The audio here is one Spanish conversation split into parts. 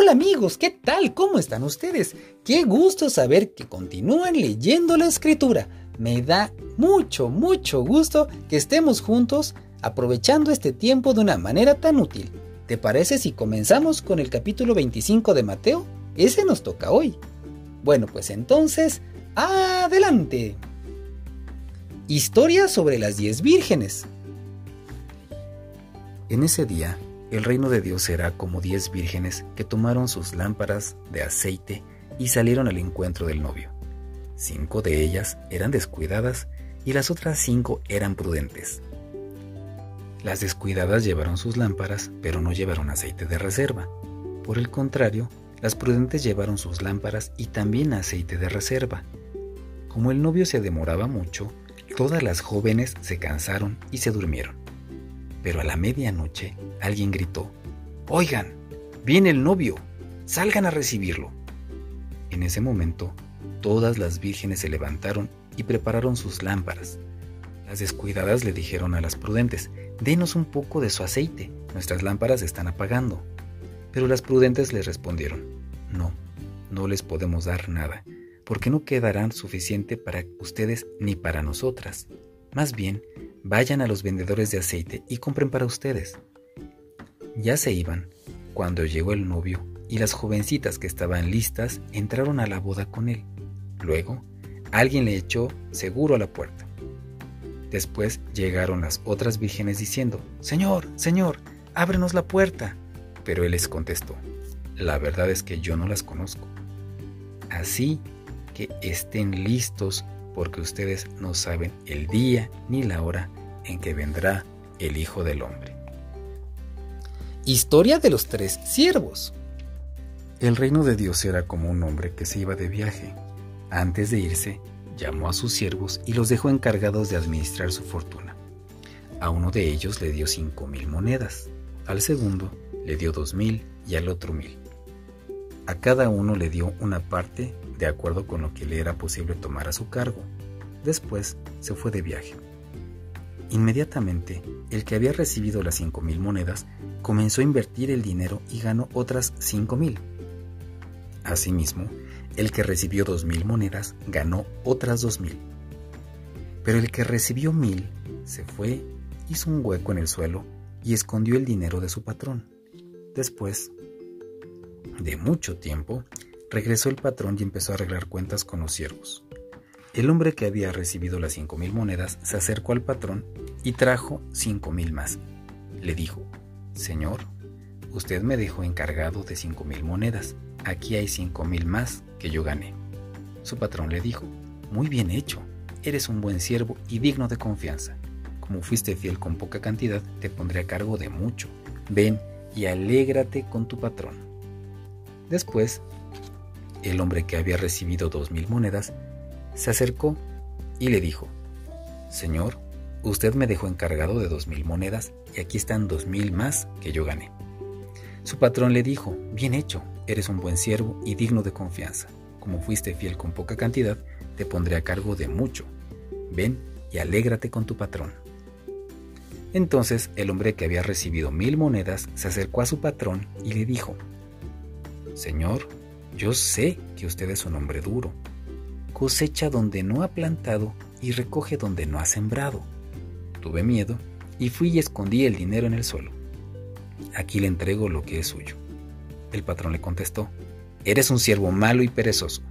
Hola amigos, ¿qué tal? ¿Cómo están ustedes? Qué gusto saber que continúan leyendo la escritura. Me da mucho, mucho gusto que estemos juntos aprovechando este tiempo de una manera tan útil. ¿Te parece si comenzamos con el capítulo 25 de Mateo? Ese nos toca hoy. Bueno, pues entonces, adelante. Historia sobre las diez vírgenes. En ese día, el reino de Dios será como diez vírgenes que tomaron sus lámparas de aceite y salieron al encuentro del novio. Cinco de ellas eran descuidadas y las otras cinco eran prudentes. Las descuidadas llevaron sus lámparas, pero no llevaron aceite de reserva. Por el contrario, las prudentes llevaron sus lámparas y también aceite de reserva. Como el novio se demoraba mucho, todas las jóvenes se cansaron y se durmieron. Pero a la medianoche alguien gritó, Oigan, viene el novio, salgan a recibirlo. En ese momento, todas las vírgenes se levantaron y prepararon sus lámparas. Las descuidadas le dijeron a las prudentes, Denos un poco de su aceite, nuestras lámparas están apagando. Pero las prudentes les respondieron, No, no les podemos dar nada, porque no quedarán suficiente para ustedes ni para nosotras. Más bien, vayan a los vendedores de aceite y compren para ustedes. Ya se iban cuando llegó el novio y las jovencitas que estaban listas entraron a la boda con él. Luego, alguien le echó seguro a la puerta. Después llegaron las otras vírgenes diciendo, Señor, Señor, ábrenos la puerta. Pero él les contestó, la verdad es que yo no las conozco. Así que estén listos porque ustedes no saben el día ni la hora en que vendrá el Hijo del Hombre. Historia de los tres siervos. El reino de Dios era como un hombre que se iba de viaje. Antes de irse, llamó a sus siervos y los dejó encargados de administrar su fortuna. A uno de ellos le dio cinco mil monedas, al segundo le dio dos mil y al otro mil. A cada uno le dio una parte de acuerdo con lo que le era posible tomar a su cargo. Después se fue de viaje. Inmediatamente, el que había recibido las cinco mil monedas comenzó a invertir el dinero y ganó otras cinco mil. Asimismo, el que recibió dos mil monedas ganó otras dos mil. Pero el que recibió mil se fue, hizo un hueco en el suelo y escondió el dinero de su patrón. Después de mucho tiempo, regresó el patrón y empezó a arreglar cuentas con los siervos. El hombre que había recibido las cinco mil monedas se acercó al patrón y trajo cinco mil más. Le dijo, Señor, usted me dejó encargado de cinco mil monedas. Aquí hay cinco mil más que yo gané. Su patrón le dijo, Muy bien hecho, eres un buen siervo y digno de confianza. Como fuiste fiel con poca cantidad, te pondré a cargo de mucho. Ven y alégrate con tu patrón. Después el hombre que había recibido dos mil monedas se acercó y le dijo, Señor, usted me dejó encargado de dos mil monedas y aquí están dos mil más que yo gané. Su patrón le dijo, Bien hecho, eres un buen siervo y digno de confianza. Como fuiste fiel con poca cantidad, te pondré a cargo de mucho. Ven y alégrate con tu patrón. Entonces el hombre que había recibido mil monedas se acercó a su patrón y le dijo, Señor, yo sé que usted es un hombre duro. Cosecha donde no ha plantado y recoge donde no ha sembrado. Tuve miedo y fui y escondí el dinero en el suelo. Aquí le entrego lo que es suyo. El patrón le contestó, Eres un siervo malo y perezoso.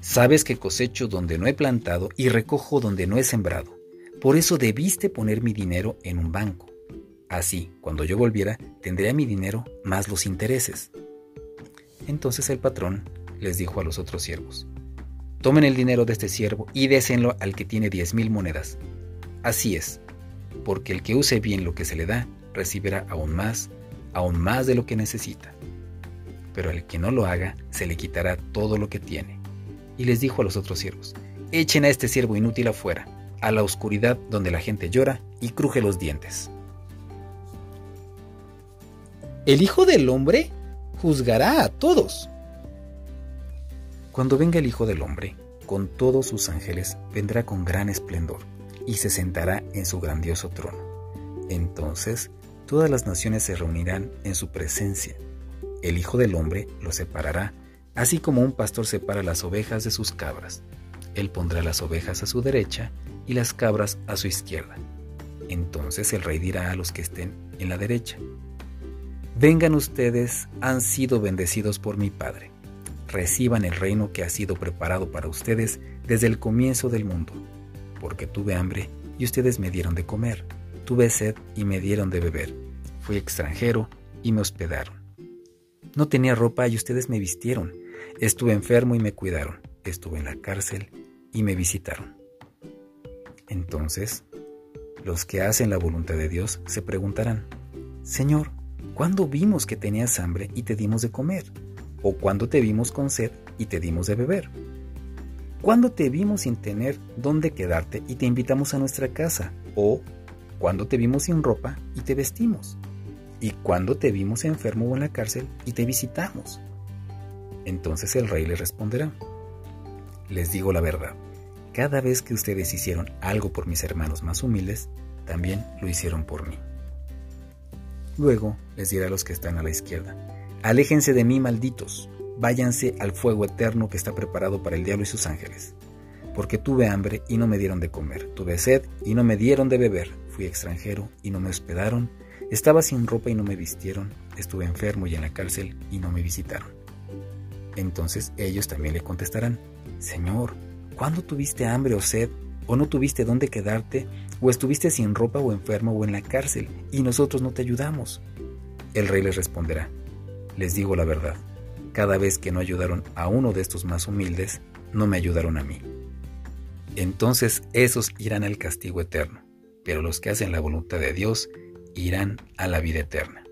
Sabes que cosecho donde no he plantado y recojo donde no he sembrado. Por eso debiste poner mi dinero en un banco. Así, cuando yo volviera, tendría mi dinero más los intereses. Entonces el patrón les dijo a los otros siervos, tomen el dinero de este siervo y désenlo al que tiene diez mil monedas. Así es, porque el que use bien lo que se le da, recibirá aún más, aún más de lo que necesita. Pero al que no lo haga, se le quitará todo lo que tiene. Y les dijo a los otros siervos, echen a este siervo inútil afuera, a la oscuridad donde la gente llora y cruje los dientes. El Hijo del Hombre juzgará a todos. Cuando venga el Hijo del Hombre, con todos sus ángeles, vendrá con gran esplendor y se sentará en su grandioso trono. Entonces, todas las naciones se reunirán en su presencia. el Hijo del Hombre los separará, así como un pastor separa las ovejas de sus cabras. Él pondrá las ovejas a su derecha y las cabras a su izquierda. Entonces el rey dirá a los que estén en la derecha, Vengan ustedes, han sido bendecidos por mi Padre. Reciban el reino que ha sido preparado para ustedes desde el comienzo del mundo, porque tuve hambre y ustedes me dieron de comer, tuve sed y me dieron de beber, fui extranjero y me hospedaron. No tenía ropa y ustedes me vistieron, estuve enfermo y me cuidaron, estuve en la cárcel y me visitaron. Entonces, los que hacen la voluntad de Dios se preguntarán, Señor, ¿Cuándo vimos que tenías hambre y te dimos de comer? ¿O cuándo te vimos con sed y te dimos de beber? ¿Cuándo te vimos sin tener dónde quedarte y te invitamos a nuestra casa? ¿O cuándo te vimos sin ropa y te vestimos? ¿Y cuándo te vimos enfermo o en la cárcel y te visitamos? Entonces el rey le responderá, les digo la verdad, cada vez que ustedes hicieron algo por mis hermanos más humildes, también lo hicieron por mí. Luego les dirá a los que están a la izquierda, Aléjense de mí, malditos, váyanse al fuego eterno que está preparado para el diablo y sus ángeles. Porque tuve hambre y no me dieron de comer, tuve sed y no me dieron de beber, fui extranjero y no me hospedaron, estaba sin ropa y no me vistieron, estuve enfermo y en la cárcel y no me visitaron. Entonces ellos también le contestarán, Señor, ¿cuándo tuviste hambre o sed o no tuviste dónde quedarte, o estuviste sin ropa o enfermo o en la cárcel, y nosotros no te ayudamos. El rey les responderá, les digo la verdad, cada vez que no ayudaron a uno de estos más humildes, no me ayudaron a mí. Entonces esos irán al castigo eterno, pero los que hacen la voluntad de Dios irán a la vida eterna.